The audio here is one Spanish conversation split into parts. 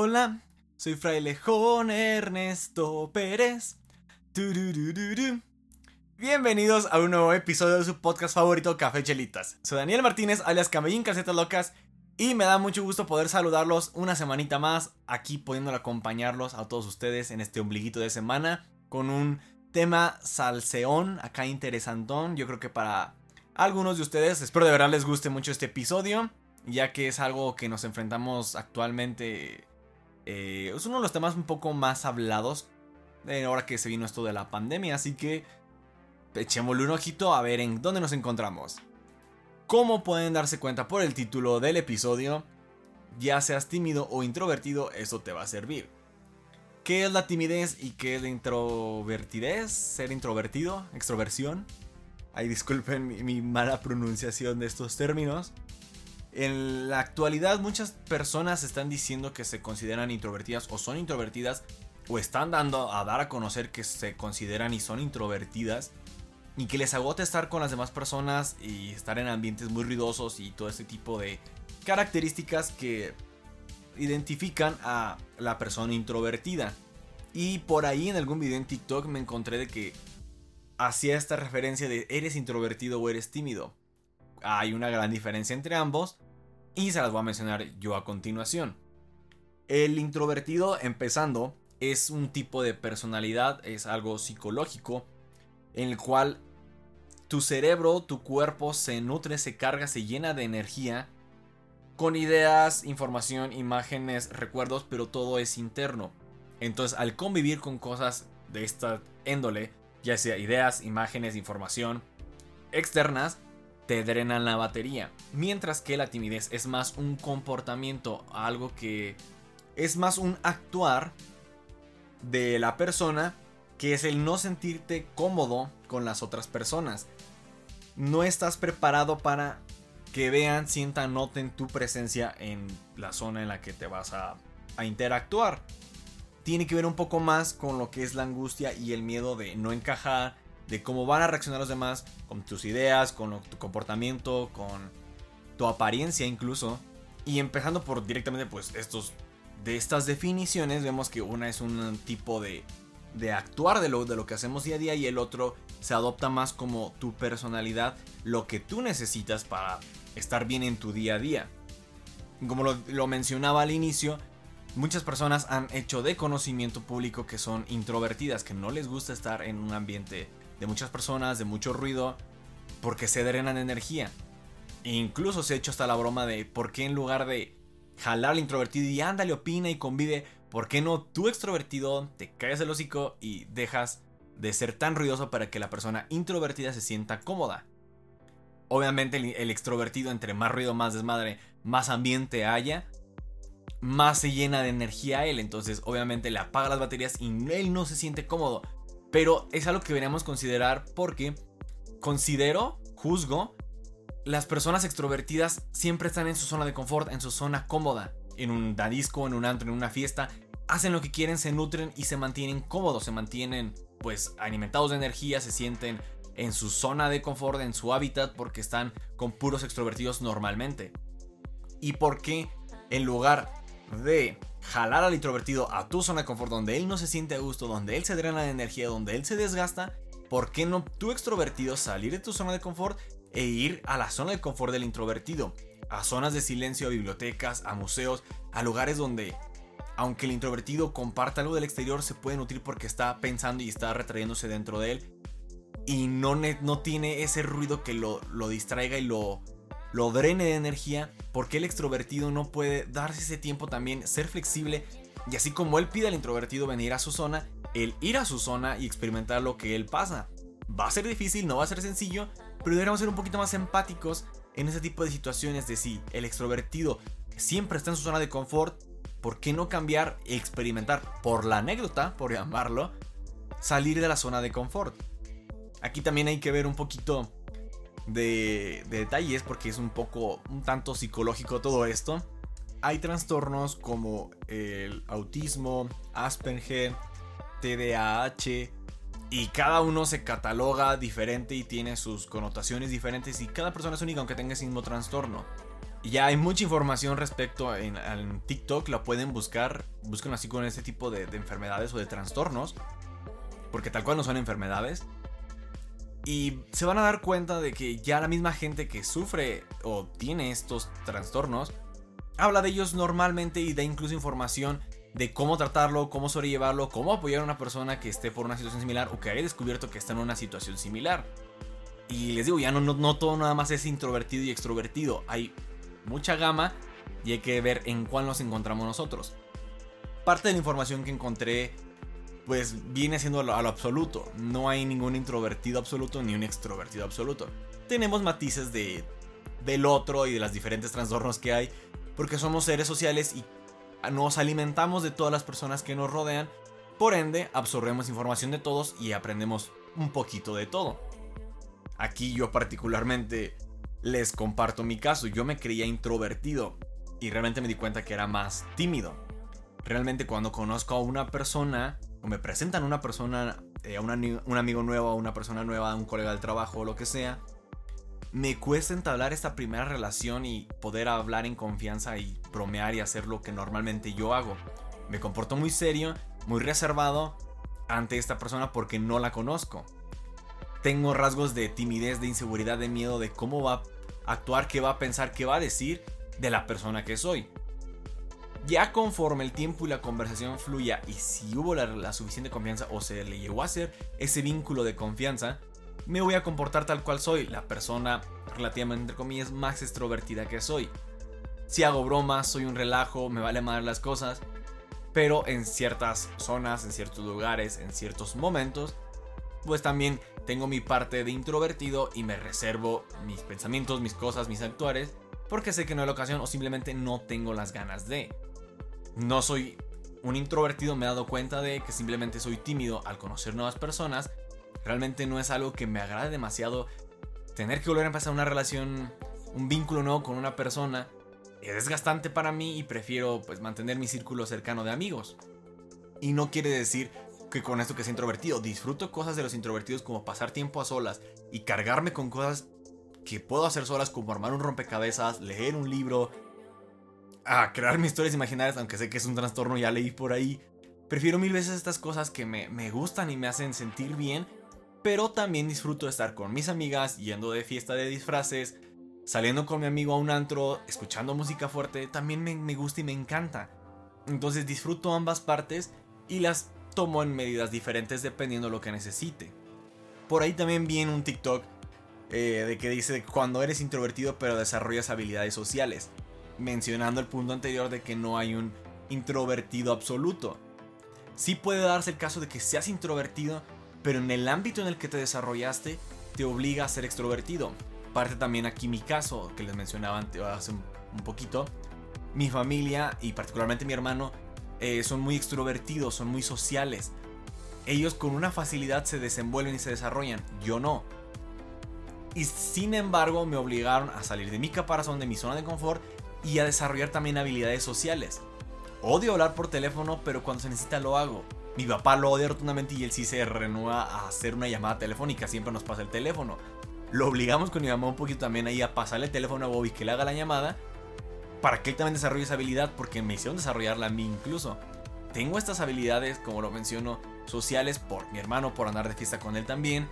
Hola, soy Frailejón Ernesto Pérez. Bienvenidos a un nuevo episodio de su podcast favorito, Café Chelitas. Soy Daniel Martínez, alias Camellín Casetas Locas, y me da mucho gusto poder saludarlos una semanita más, aquí pudiendo acompañarlos a todos ustedes en este ombliguito de semana, con un tema salseón, acá interesantón. Yo creo que para algunos de ustedes, espero de verdad les guste mucho este episodio, ya que es algo que nos enfrentamos actualmente eh, es uno de los temas un poco más hablados eh, ahora que se vino esto de la pandemia, así que echémosle un ojito a ver en dónde nos encontramos. Como pueden darse cuenta por el título del episodio, ya seas tímido o introvertido, eso te va a servir. ¿Qué es la timidez y qué es la introvertidez? Ser introvertido, extroversión. Ahí disculpen mi mala pronunciación de estos términos. En la actualidad muchas personas están diciendo que se consideran introvertidas o son introvertidas o están dando a dar a conocer que se consideran y son introvertidas y que les agota estar con las demás personas y estar en ambientes muy ruidosos y todo ese tipo de características que identifican a la persona introvertida. Y por ahí en algún video en TikTok me encontré de que hacía esta referencia de eres introvertido o eres tímido. Hay una gran diferencia entre ambos y se las voy a mencionar yo a continuación. El introvertido, empezando, es un tipo de personalidad, es algo psicológico, en el cual tu cerebro, tu cuerpo se nutre, se carga, se llena de energía con ideas, información, imágenes, recuerdos, pero todo es interno. Entonces, al convivir con cosas de esta índole, ya sea ideas, imágenes, información externas, te drenan la batería. Mientras que la timidez es más un comportamiento, algo que es más un actuar de la persona que es el no sentirte cómodo con las otras personas. No estás preparado para que vean, sientan, noten tu presencia en la zona en la que te vas a, a interactuar. Tiene que ver un poco más con lo que es la angustia y el miedo de no encajar, de cómo van a reaccionar los demás con tus ideas, con tu comportamiento, con tu apariencia incluso. Y empezando por directamente pues estos de estas definiciones vemos que una es un tipo de, de actuar de lo, de lo que hacemos día a día y el otro se adopta más como tu personalidad, lo que tú necesitas para estar bien en tu día a día. Como lo, lo mencionaba al inicio, muchas personas han hecho de conocimiento público que son introvertidas, que no les gusta estar en un ambiente de muchas personas, de mucho ruido, porque se drenan energía. E incluso se ha hecho hasta la broma de por qué en lugar de jalar al introvertido y ándale, opina y convive, ¿por qué no tú extrovertido te caes el hocico y dejas de ser tan ruidoso para que la persona introvertida se sienta cómoda? Obviamente el, extrovertido, entre más ruido, más desmadre, más ambiente haya, más se llena de energía él. Entonces, obviamente le apaga las baterías y él no se siente cómodo. Pero es algo que deberíamos considerar porque considero, juzgo, las personas extrovertidas siempre están en su zona de confort, en su zona cómoda. En un dadisco, en un antro, en una fiesta. Hacen lo que quieren, se nutren y se mantienen cómodos, se mantienen pues alimentados de energía, se sienten en su zona de confort, en su hábitat, porque están con puros extrovertidos normalmente. ¿Y por qué en lugar de jalar al introvertido a tu zona de confort donde él no se siente a gusto, donde él se drena de energía, donde él se desgasta, ¿por qué no tú extrovertido salir de tu zona de confort e ir a la zona de confort del introvertido? A zonas de silencio, a bibliotecas, a museos, a lugares donde, aunque el introvertido comparta algo del exterior, se puede nutrir porque está pensando y está retrayéndose dentro de él y no, no tiene ese ruido que lo distraiga y lo, lo drene de energía, porque el extrovertido no puede darse ese tiempo también, ser flexible y así como él pide al introvertido venir a su zona, el ir a su zona y experimentar lo que él pasa. Va a ser difícil, no va a ser sencillo, pero deberíamos ser un poquito más empáticos en ese tipo de situaciones de si el extrovertido siempre está en su zona de confort, ¿por qué no cambiar e experimentar por la anécdota, por llamarlo, salir de la zona de confort? Aquí también hay que ver un poquito de, detalles porque es un poco, un tanto psicológico todo esto. Hay trastornos como el autismo, Asperger, TDAH, y cada uno se cataloga diferente y tiene sus connotaciones diferentes y cada persona es única aunque tenga ese mismo trastorno. Ya hay mucha información respecto en, TikTok, la pueden buscar, buscan así con este tipo de enfermedades o de trastornos, porque tal cual no son enfermedades. Y se van a dar cuenta de que ya la misma gente que sufre o tiene estos trastornos, habla de ellos normalmente y da incluso información de cómo tratarlo, cómo sobrellevarlo, cómo apoyar a una persona que esté por una situación similar o que haya descubierto que está en una situación similar. Y les digo, ya no, no, todo nada más es introvertido y extrovertido. Hay mucha gama y hay que ver en cuál nos encontramos nosotros. Parte de la información que encontré pues viene siendo a lo, absoluto. No hay ningún introvertido absoluto ni un extrovertido absoluto. Tenemos matices de, del otro y de las diferentes trastornos que hay porque somos seres sociales y nos alimentamos de todas las personas que nos rodean. Por ende, absorbemos información de todos y aprendemos un poquito de todo. Aquí yo particularmente les comparto mi caso. Yo me creía introvertido y realmente me di cuenta que era más tímido. Realmente cuando conozco a una persona o me presentan a una persona, eh, a un, amigo nuevo, a una persona nueva, a un colega del trabajo o lo que sea, me cuesta entablar esta primera relación y poder hablar en confianza y bromear y hacer lo que normalmente yo hago. Me comporto muy serio, muy reservado ante esta persona porque no la conozco. Tengo rasgos de timidez, de inseguridad, de miedo de cómo va a actuar, qué va a pensar, qué va a decir de la persona que soy. Ya conforme el tiempo y la conversación fluya y si hubo la, suficiente confianza o se le llegó a hacer ese vínculo de confianza, me voy a comportar tal cual soy, la persona relativamente entre comillas más extrovertida que soy. Si hago bromas, soy un relajo, me vale madre las cosas, pero en ciertas zonas, en ciertos lugares, en ciertos momentos, pues también tengo mi parte de introvertido y me reservo mis pensamientos, mis cosas, mis actuares, porque sé que no es la ocasión o simplemente no tengo las ganas de. No soy un introvertido, me he dado cuenta de que simplemente soy tímido al conocer nuevas personas Realmente no es algo que me agrade demasiado tener que volver a empezar una relación, un vínculo nuevo con una persona. Es desgastante para mí y prefiero pues mantener mi círculo cercano de amigos. Y no quiere decir que con esto que sea introvertido, disfruto cosas de los introvertidos como pasar tiempo a solas y cargarme con cosas que puedo hacer solas como armar un rompecabezas, leer un libro, a crear mis historias imaginarias, aunque sé que es un trastorno, ya leí por ahí. Prefiero mil veces estas cosas que me, me gustan y me hacen sentir bien pero también disfruto de estar con mis amigas, yendo de fiesta de disfraces, saliendo con mi amigo a un antro, escuchando música fuerte, también me, me gusta y me encanta. Entonces disfruto ambas partes y las tomo en medidas diferentes dependiendo de lo que necesite. Por ahí también vi en un TikTok eh, de que dice cuando eres introvertido pero desarrollas habilidades sociales, mencionando el punto anterior de que no hay un introvertido absoluto. Sí puede darse el caso de que seas introvertido, pero en el ámbito en el que te desarrollaste te obliga a ser extrovertido. Parte también aquí mi caso, que les mencionaba hace un poquito. Mi familia y particularmente mi hermano eh, son muy extrovertidos, son muy sociales. Ellos con una facilidad se desenvuelven y se desarrollan, yo no. Y sin embargo me obligaron a salir de mi caparazón, de mi zona de confort y a desarrollar también habilidades sociales. Odio hablar por teléfono, pero cuando se necesita lo hago. Mi papá lo odia rotundamente y él sí se renueva a hacer una llamada telefónica, siempre nos pasa el teléfono. Lo obligamos con mi mamá un poquito también ahí a pasarle el teléfono a Bobby que le haga la llamada para que él también desarrolle esa habilidad porque me hicieron desarrollarla a mí incluso. Tengo estas habilidades, como lo menciono, sociales por mi hermano, por andar de fiesta con él también,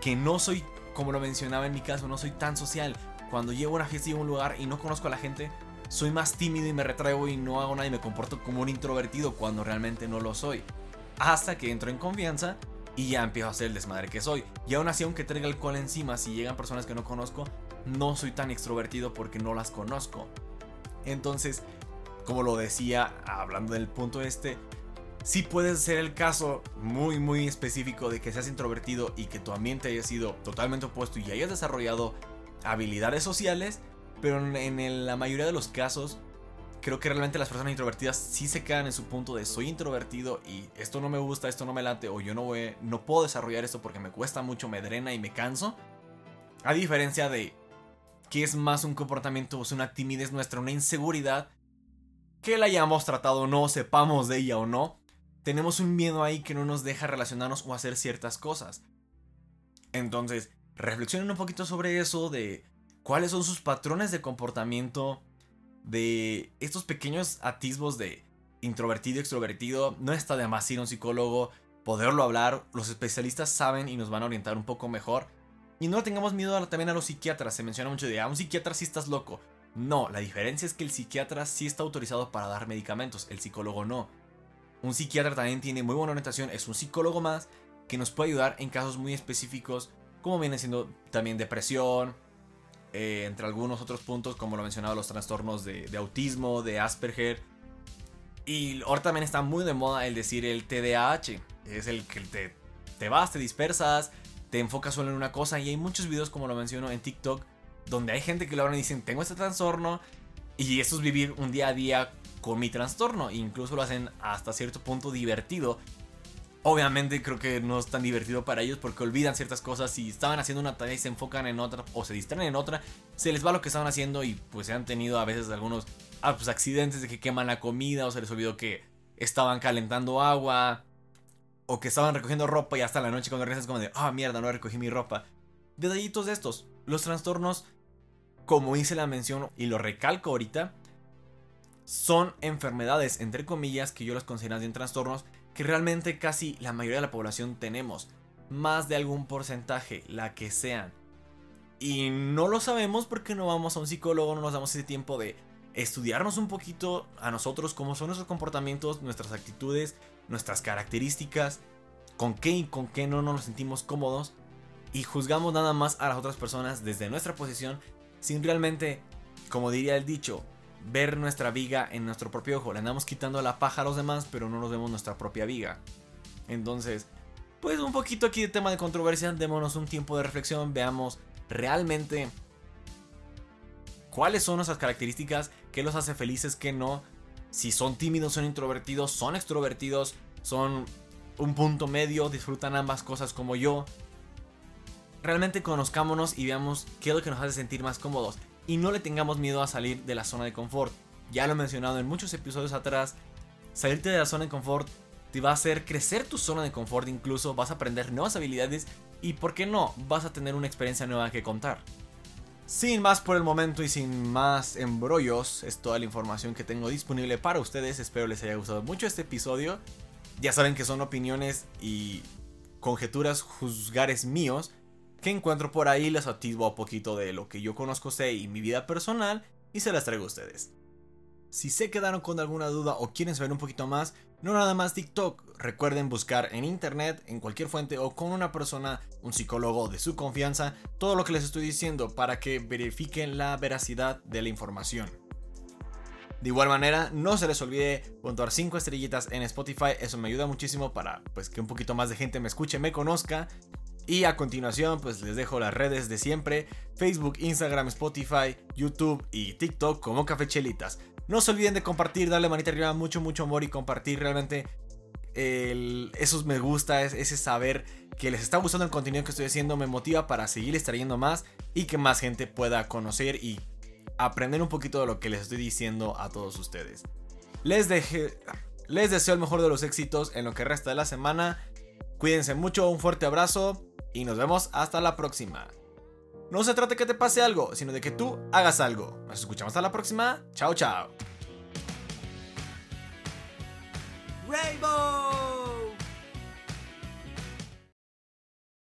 que no soy, como lo mencionaba en mi caso, no soy tan social. Cuando llevo a una fiesta y a un lugar y no conozco a la gente, soy más tímido y me retraigo y no hago nada y me comporto como un introvertido cuando realmente no lo soy hasta que entro en confianza y ya empiezo a hacer el desmadre que soy. Y aún así, aunque traiga alcohol encima, si llegan personas que no conozco, no soy tan extrovertido porque no las conozco. Entonces, como lo decía, hablando del punto este, sí puede ser el caso muy, muy específico de que seas introvertido y que tu ambiente haya sido totalmente opuesto y hayas desarrollado habilidades sociales, pero en la mayoría de los casos creo que realmente las personas introvertidas sí se quedan en su punto de soy introvertido y esto no me gusta, esto no me late o yo no voy, no puedo desarrollar esto porque me cuesta mucho, me drena y me canso. A diferencia de que es más un comportamiento, es una timidez nuestra, una inseguridad, que la hayamos tratado o no, sepamos de ella o no, tenemos un miedo ahí que no nos deja relacionarnos o hacer ciertas cosas. Entonces, reflexionen un poquito sobre eso de cuáles son sus patrones de comportamiento de estos pequeños atisbos de introvertido, extrovertido. No está de más ir a un psicólogo, poderlo hablar. Los especialistas saben y nos van a orientar un poco mejor. Y no tengamos miedo también a los psiquiatras. Se menciona mucho de, a ah, un psiquiatra si estás loco. No, la diferencia es que el psiquiatra sí está autorizado para dar medicamentos, el psicólogo no. Un psiquiatra también tiene muy buena orientación, es un psicólogo más que nos puede ayudar en casos muy específicos, como viene siendo también depresión, eh, entre algunos otros puntos, como lo mencionaba, los trastornos de, autismo, de Asperger. Y ahora también está muy de moda el decir el TDAH, es el que te, te vas, te dispersas, te enfocas solo en una cosa, y hay muchos videos, como lo menciono en TikTok, donde hay gente que lo hablan y dicen, tengo este trastorno, y eso es vivir un día a día con mi trastorno. incluso lo hacen hasta cierto punto divertido. Obviamente creo que no es tan divertido para ellos porque olvidan ciertas cosas. Si estaban haciendo una tarea y se enfocan en otra o se distraen en otra, se les va lo que estaban haciendo y pues se han tenido a veces algunos ah, pues, accidentes de que queman la comida o se les olvidó que estaban calentando agua o que estaban recogiendo ropa y hasta la noche cuando regresas como de, ah, mierda, no recogí mi ropa. Detallitos de estos. Los trastornos como hice la mención y lo recalco ahorita, son enfermedades, entre comillas, que yo las considero en trastornos, que realmente casi la mayoría de la población tenemos. Más de algún porcentaje, la que sean. Y no lo sabemos porque no vamos a un psicólogo, no nos damos ese tiempo de estudiarnos un poquito a nosotros, cómo son nuestros comportamientos, nuestras actitudes, nuestras características, con qué y con qué no nos sentimos cómodos. Y juzgamos nada más a las otras personas desde nuestra posición sin realmente, como diría el dicho, ver nuestra viga en nuestro propio ojo. Le andamos quitando la paja a los demás, pero no nos vemos nuestra propia viga. Entonces, pues un poquito aquí de tema de controversia, démonos un tiempo de reflexión, veamos realmente cuáles son nuestras características, qué los hace felices, qué no, si son tímidos, son introvertidos, son extrovertidos, son un punto medio, disfrutan ambas cosas como yo, realmente conozcámonos y veamos qué es lo que nos hace sentir más cómodos. Y no le tengamos miedo a salir de la zona de confort. Ya lo he mencionado en muchos episodios atrás. Salirte de la zona de confort te va a hacer crecer tu zona de confort incluso. Vas a aprender nuevas habilidades y, ¿por qué no? Vas a tener una experiencia nueva que contar. Sin más por el momento y sin más embrollos, es toda la información que tengo disponible para ustedes. Espero les haya gustado mucho este episodio. Ya saben que son opiniones y conjeturas, juzgares míos que encuentro por ahí, les atisbo un poquito de lo que yo conozco, sé y mi vida personal y se las traigo a ustedes. Si se quedaron con alguna duda o quieren saber un poquito más, no nada más TikTok, recuerden buscar en internet, en cualquier fuente o con una persona, un psicólogo de su confianza, todo lo que les estoy diciendo para que verifiquen la veracidad de la información. De igual manera, no se les olvide puntuar 5 estrellitas en Spotify, eso me ayuda muchísimo para pues que un poquito más de gente me escuche, me conozca y a continuación, pues les dejo las redes de siempre: Facebook, Instagram, Spotify, YouTube y TikTok como Cafechelitas. No se olviden de compartir, darle manita arriba, mucho, mucho amor y compartir realmente esos me gusta, ese saber que les está gustando el contenido que estoy haciendo, me motiva para seguir extrayendo más y que más gente pueda conocer y aprender un poquito de lo que les estoy diciendo a todos ustedes. Les, deje, les deseo el mejor de los éxitos en lo que resta de la semana. Cuídense mucho, un fuerte abrazo y nos vemos hasta la próxima. No se trata de que te pase algo, sino de que tú hagas algo. Nos escuchamos hasta la próxima. Chao, chao. Rainbow.